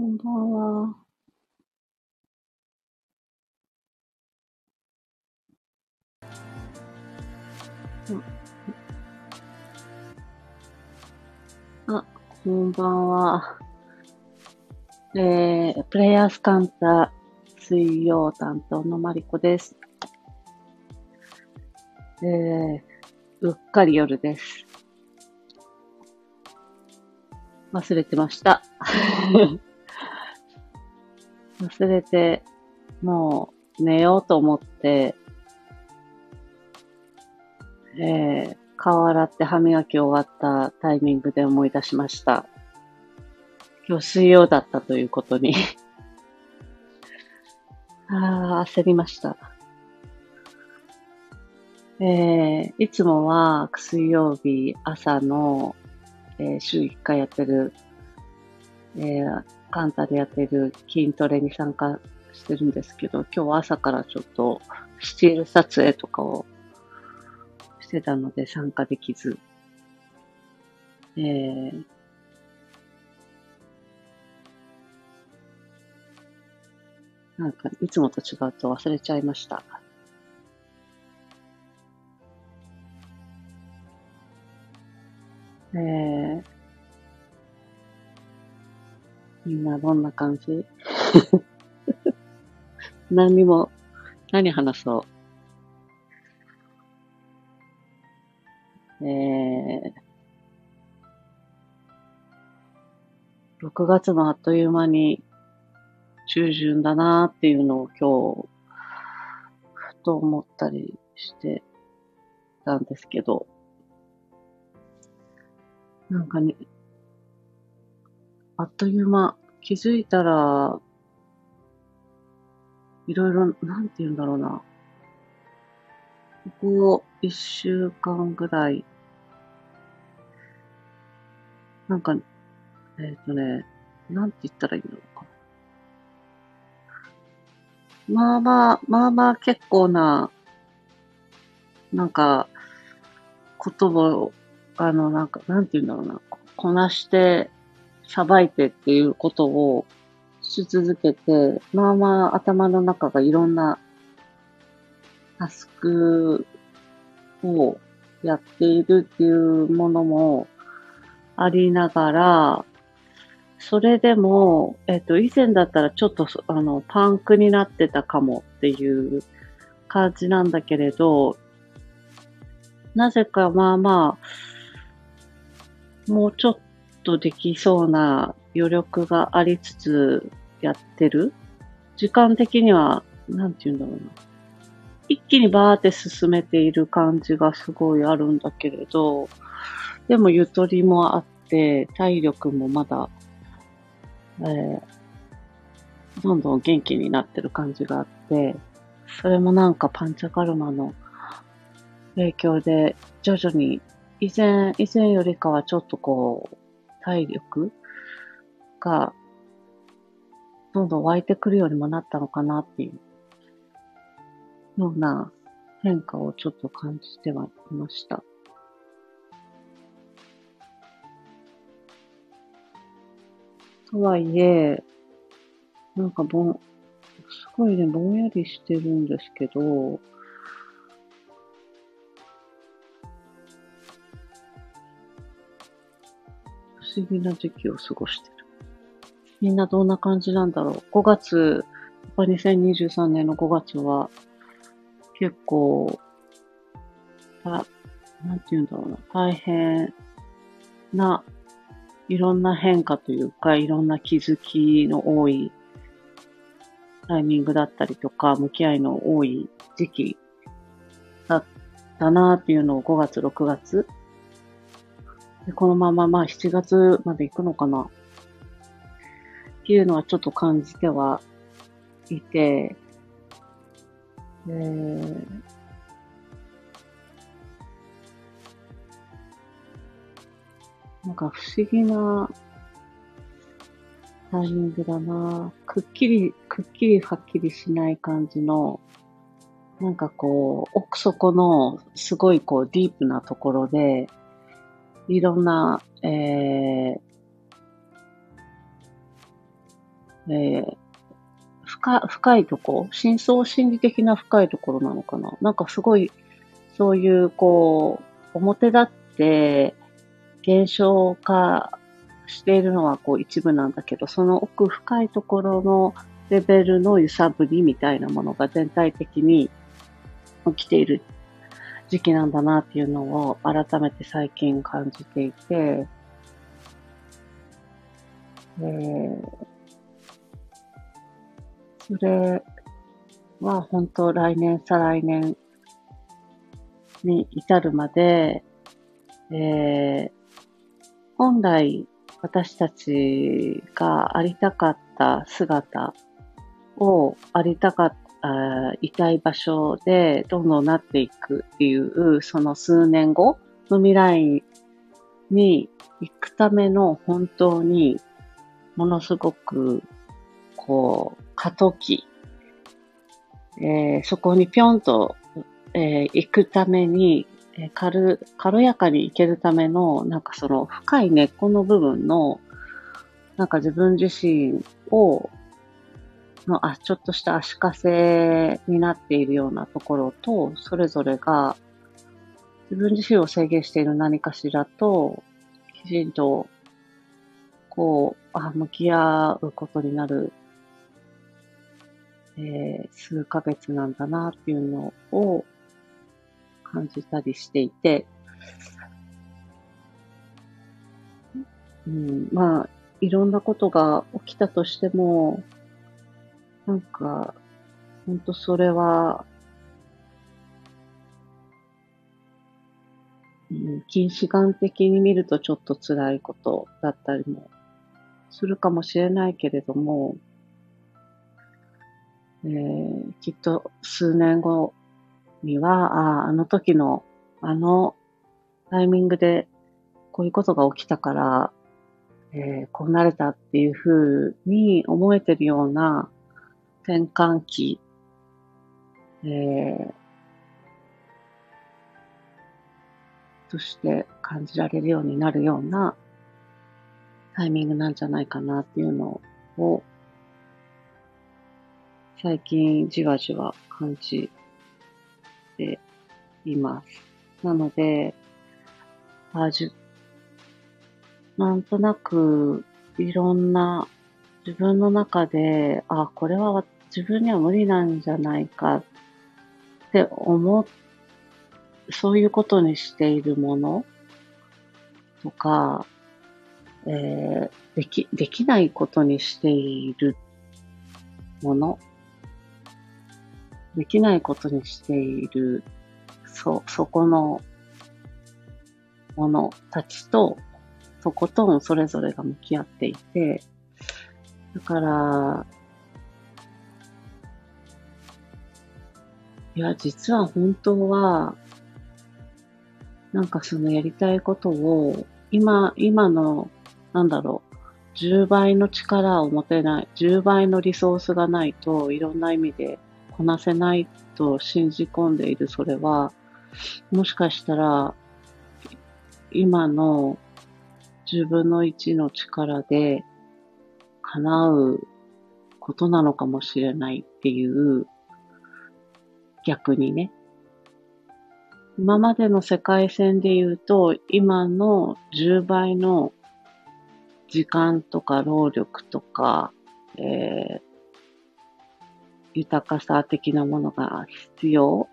こんばんは。あ、こんばんは。えー、プレイヤースカンター水曜担当のマリコです。えー、うっかり夜です。忘れてました。忘れて、もう寝ようと思って、えー、顔洗って歯磨き終わったタイミングで思い出しました。今日水曜だったということに。ああ、焦りました。えー、いつもは水曜日朝の、えー週1回やってる、えーカンタでやってる筋トレに参加してるんですけど、今日は朝からちょっとスチール撮影とかをしてたので参加できず、えー、なんかいつもと違うと忘れちゃいました。えー、みんなどんな感じ？何にも、何話そう？えー、6月もあっという間に中旬だなーっていうのを今日、ふと思ったりしてたんですけど、なんかね、あっという間、気づいたら、いろいろ、なんて言うんだろうな。ここ一週間ぐらい、なんか、えっ、とね、なんて言ったらいいのか。まあまあ、まあまあ結構な、なんか、言葉を、あの、なんか、なんて言うんだろうな。こなして、さばいてっていうことをし続けて、まあまあ頭の中がいろんなタスクをやっているっていうものもありながら、それでも、えっと、以前だったらちょっと、あの、パンクになってたかもっていう感じなんだけれど、なぜかまあまあ、もうちょっとできそうな余力がありつつやってる？時間的には、なんて言うんだろうな。一気にバーって進めている感じがすごいあるんだけれど、でもゆとりもあって、体力もまだ、えーどんどん元気になってる感じがあって、それもなんかパンチャカルマの影響で徐々に以前、以前よりかはちょっとこう、体力がどんどん湧いてくるようにもなったのかなっていうような変化をちょっと感じてはいました。とはいえ、なんかぼん、すごいね、ぼんやりしてるんですけど、思議な時期を過ごしてる。みんなどんな感じなんだろう。5月、やっぱ2023年の5月は、結構、た、なんて言うんだろうな、大変な、いろんな変化というか、いろんな気づきの多いタイミングだったりとか、向き合いの多い時期だったなっていうのを5月、6月で、このまままあ7月まで行くのかな。っていうのはちょっと感じてはいて、えーなんか不思議なタイミングだな。くっきり、くっきりはっきりしない感じの、なんかこう、奥底のすごいこうディープなところで、いろんな、えー、えー、深、深いとこ、深層心理的な深いところなのかな？なんかすごい、そういう、こう、表立って現象化しているのはこう一部なんだけど、その奥深いところのレベルの揺さぶりみたいなものが全体的に起きている時期なんだなっていうのを改めて最近感じていて、えー、それは本当来年、再来年に至るまで、えー、本来私たちがありたかった姿をありたかった、いたい場所でどんどんなっていくっていう、その数年後の未来に行くための本当にものすごく、こう、過渡期、えー、そこにぴょんと、えー、行くために、えー、軽、軽やかに行けるための、なんかその深い根っこの部分の、なんか自分自身を、そのあちょっとした足かせになっているようなところと、それぞれが自分自身を制限している何かしらと、きちんと、こう、あ、向き合うことになる、えー、数ヶ月なんだなっていうのを感じたりしていて、うん、まあ、いろんなことが起きたとしても、なんか、ほんとそれは、うん、近視眼的に見るとちょっと辛いことだったりもするかもしれないけれども、えー、きっと数年後には、ああの時のあのタイミングでこういうことが起きたから、えー、こうなれたっていうふうに思えてるような転換期、えー、として感じられるようになるようなタイミングなんじゃないかなっていうのを最近じわじわ感じています。なので、あじゅなんとなくいろんな自分の中で、あ、これは自分には無理なんじゃないかって思う、そういうことにしているものとか、えー、でき、できないことにしているもの、できないことにしている、そ、そこのものたちと、とことんそれぞれが向き合っていて、だから、いや、実は本当は、なんかそのやりたいことを、今、今のなんだろう、10倍の力を持てない、10倍のリソースがないといろんな意味でこなせないと信じ込んでいるそれは、もしかしたら今の10分の1の力で叶うことなのかもしれないっていう逆にね。今までの世界線で言うと、今の10倍の時間とか労力とか、えー、豊かさ的なものが必要、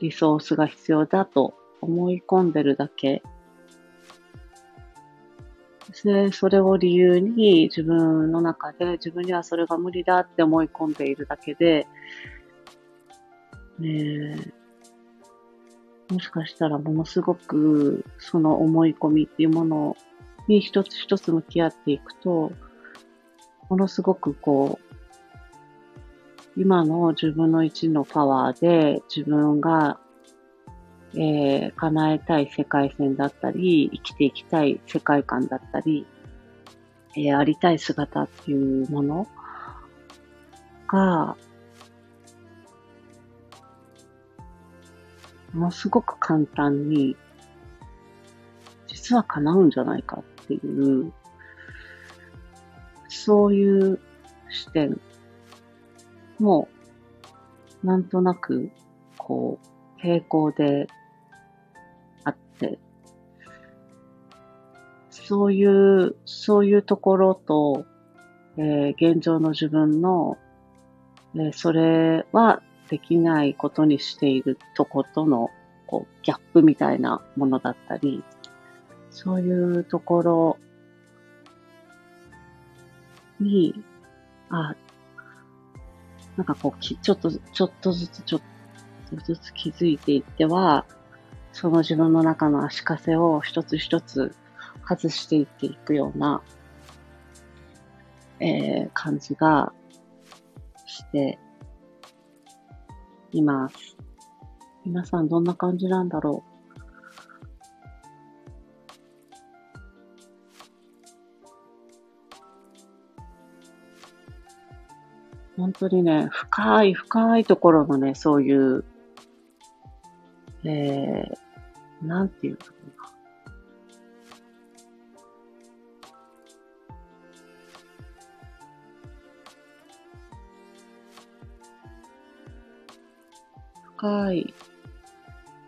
リソースが必要だと思い込んでるだけ。で、それを理由に自分の中で自分にはそれが無理だって思い込んでいるだけで、ねもしかしたらものすごくその思い込みっていうものに一つ一つ向き合っていくと、ものすごくこう、今の自分の一のパワーで自分が、えー、叶えたい世界線だったり、生きていきたい世界観だったり、えー、ありたい姿っていうものが、ものすごく簡単に、実は叶うんじゃないかっていう、そういう視点。も、なんとなく、こう、平行で、そういう、そういうところと、えー、現状の自分の、えー、それはできないことにしているとことの、こう、ギャップみたいなものだったり、そういうところに、あ、なんかこう、ちょっと、ちょっとずつ、ちょっとずつ気づいていっては、その自分の中の足かせを一つ一つ外していっていくような、えー、感じがしています。皆さんどんな感じなんだろう本当にね、深い深いところのね、そういう、えー、なんていうのかな。深い、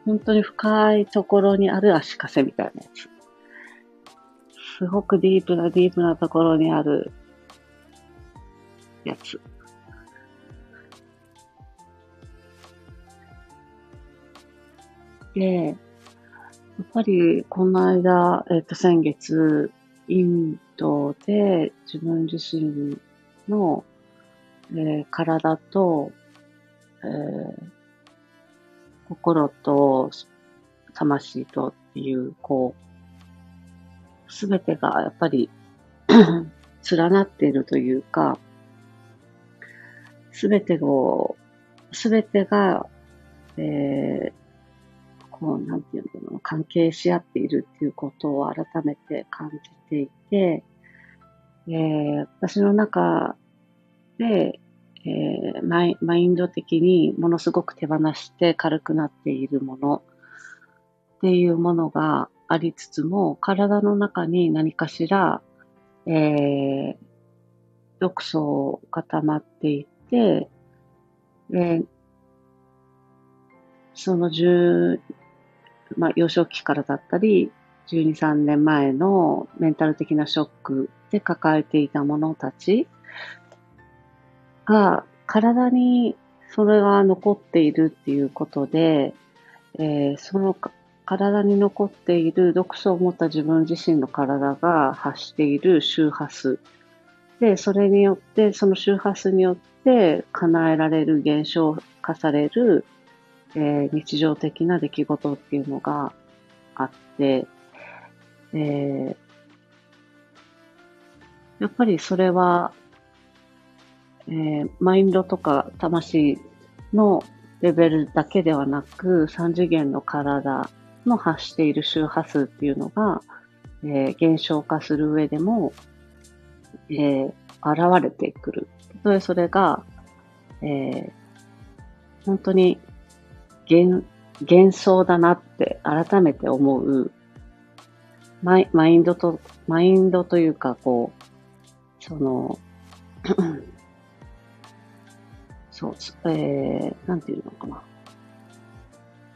本当に深いところにある足かせみたいなやつ。すごくディープなディープなところにあるやつ。で、やっぱりこの間、えっ、と、先月、インドで自分自身の、えー、体と、えー、心と魂とっていう、こう、すべてがやっぱり 連なっているというか、すべてを、すべてが、えー、こう、なんていうの関係し合っているっていうことを改めて感じていて、えー、私の中で、えー、マイマインド的にものすごく手放して軽くなっているものっていうものがありつつも、体の中に何かしら、えー、毒素が溜まっていて、えー、そのまあ、幼少期からだったり、12、3年前のメンタル的なショックで抱えていた者たちが、体にそれが残っているっていうことで、えー、その体に残っている毒素を持った自分自身の体が発している周波数。で、それによって、その周波数によって叶えられる現象化されるえー、日常的な出来事っていうのがあって、えー、やっぱりそれは、えー、マインドとか魂のレベルだけではなく、三次元の体の発している周波数っていうのが、えー、減少化する上でも、えー、現れてくる。それそれが、えー、本当に幻、幻想だなって改めて思う、マイマインドと、マインドというか、こう、その、そう、えー、なんていうのかな。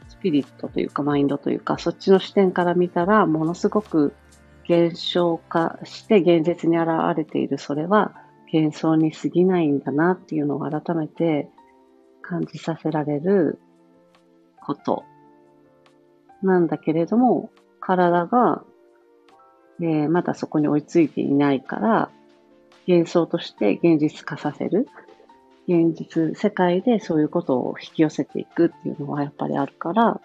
スピリットというか、マインドというか、そっちの視点から見たら、ものすごく現象化して現実に現れている、それは幻想に過ぎないんだなっていうのを改めて感じさせられることなんだけれども、体が、えー、まだそこに追いついていないから、幻想として現実化させる。現実、世界でそういうことを引き寄せていくっていうのはやっぱりあるから、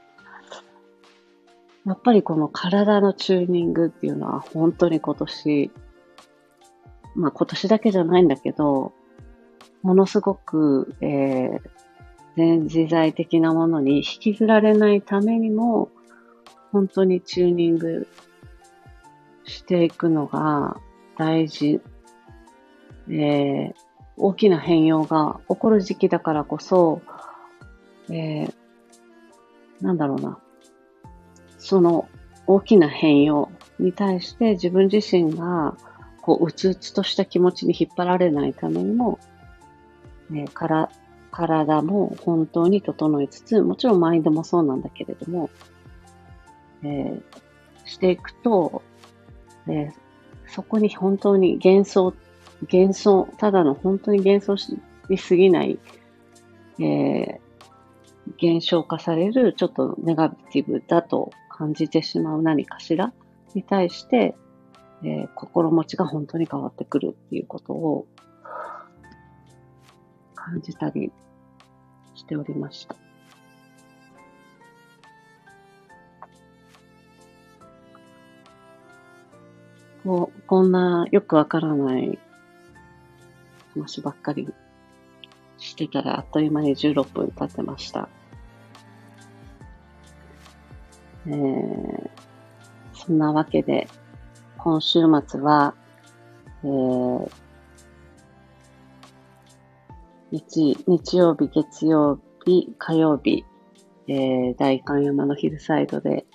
やっぱりこの体のチューニングっていうのは本当に今年、まあ今年だけじゃないんだけど、ものすごく、えー、全自在的なものに引きずられないためにも、本当にチューニングしていくのが大事。えー、大きな変容が起こる時期だからこそ、えー、なんだろうな。その大きな変容に対して自分自身が、こう、うつうつとした気持ちに引っ張られないためにも、えー、から体も本当に整えつつ、もちろんマインドもそうなんだけれども、えー、していくと、えー、そこに本当に幻想、幻想、ただの本当に幻想に過ぎない、えー、現象化されるちょっとネガティブだと感じてしまう何かしらに対して、えー、心持ちが本当に変わってくるっていうことを感じたりしておりました。こうこんなよくわからない話ばっかりしてたらあっという間に16分経ってました。えー、そんなわけで、今週末は、えー、日、日曜日、月曜日、火曜日、えー、大観山のヒルサイドで、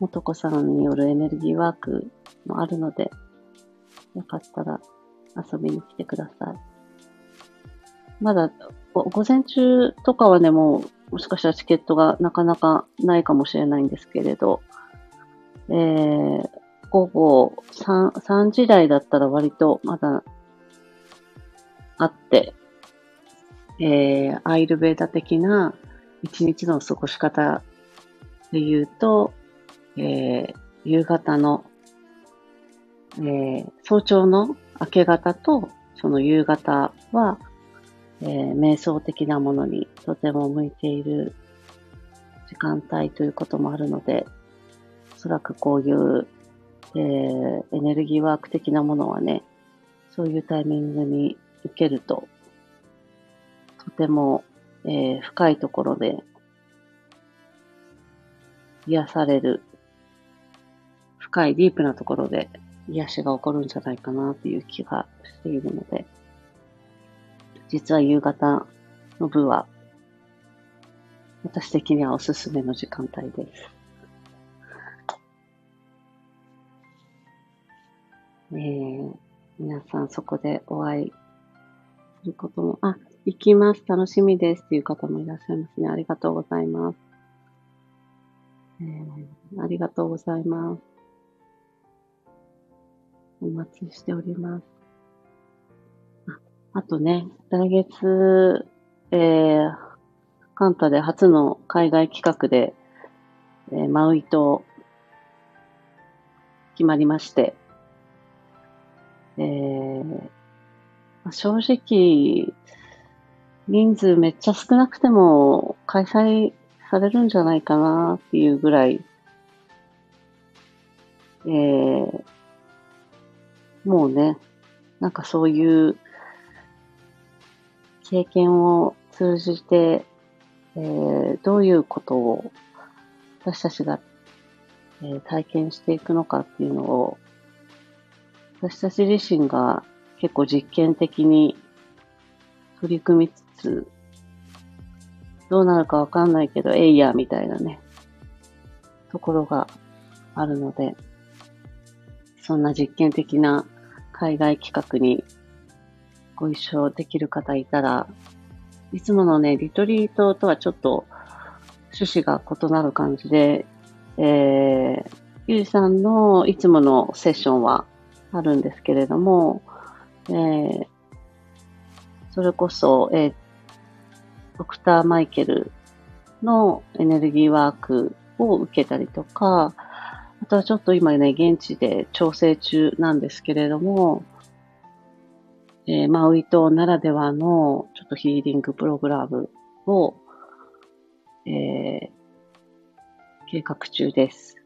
元子さんによるエネルギーワークもあるので、よかったら遊びに来てください。まだ、午前中とかはね、もう、もしかしたらチケットがなかなかないかもしれないんですけれど、えー、午後 3, 3時台だったら割とまだあって、えー、アイルベーダ的な一日の過ごし方で言うと、えー、夕方の、えー、早朝の明け方とその夕方は、えー、瞑想的なものにとても向いている時間帯ということもあるので、おそらくこういうえー、エネルギーワーク的なものはね、そういうタイミングに受けると、とても、えー、深いところで癒される、深いディープなところで癒しが起こるんじゃないかなっていう気がしているので、実は夕方の部は、私的にはおすすめの時間帯です。えー、皆さんそこでお会いすることも、あ、行きます。楽しみですっていう方もいらっしゃいますね。ありがとうございます。えー、ありがとうございます。お待ちしております。ああとね、来月、えー、カンタで初の海外企画で、えー、マウイ島決まりまして、えー、正直、人数めっちゃ少なくても開催されるんじゃないかなっていうぐらい、えー、もうね、なんかそういう経験を通じて、えー、どういうことを私たちが、えー、体験していくのかっていうのを私たち自身が結構実験的に取り組みつつ、どうなるかわかんないけど、えいや、みたいなね、ところがあるので、そんな実験的な海外企画にご一緒できる方いたら、いつものね、リトリートとはちょっと趣旨が異なる感じで、えー、ゆうさんのいつものセッションはあるんですけれども、えー、それこそ、えー、ドクターマイケルのエネルギーワークを受けたりとか、あとはちょっと今ね、現地で調整中なんですけれども、えー、マウイ島ならではのちょっとヒーリングプログラムを、えー、計画中です。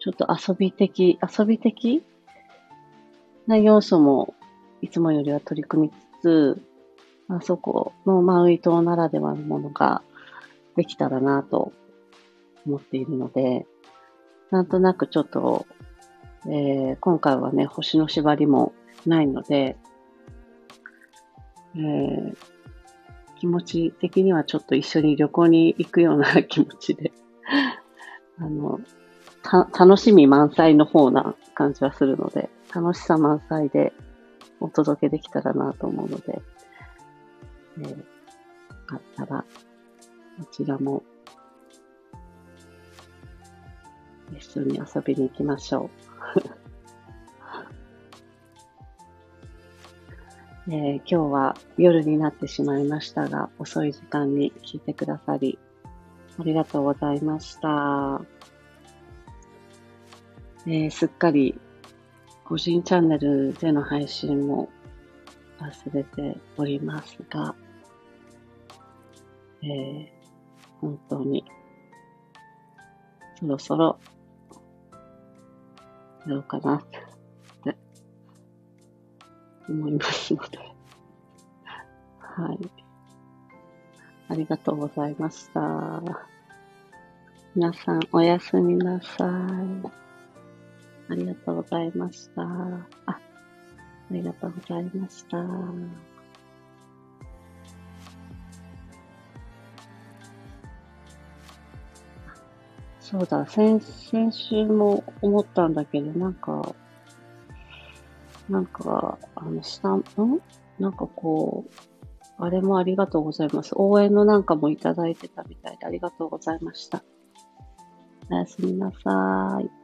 ちょっと遊び的、遊び的な要素もいつもよりは取り組みつつ、あそこのマウイ島ならではのものができたらなと思っているので、なんとなくちょっと、えー、今回はね、星の縛りもないので、えー、気持ち的にはちょっと一緒に旅行に行くような気持ちで あの、楽しみ満載の方な感じはするので、楽しさ満載でお届けできたらなと思うので、えー、よかったら、こちらも一緒に遊びに行きましょう。えー、今日は夜になってしまいましたが、遅い時間に聞いてくださり、ありがとうございました。えー、すっかり個人チャンネルでの配信も忘れておりますが、えー、本当にそろそろやろうかなって思いますので。はい。ありがとうございました。皆さんおやすみなさい。ありがとうございました。あ、ありがとうございました。そうだ、先、先週も思ったんだけど、なんか、なんか、あの、下、ん？なんかこう、あれもありがとうございます。応援のなんかもいただいてたみたいでありがとうございました。おやすみなさーい。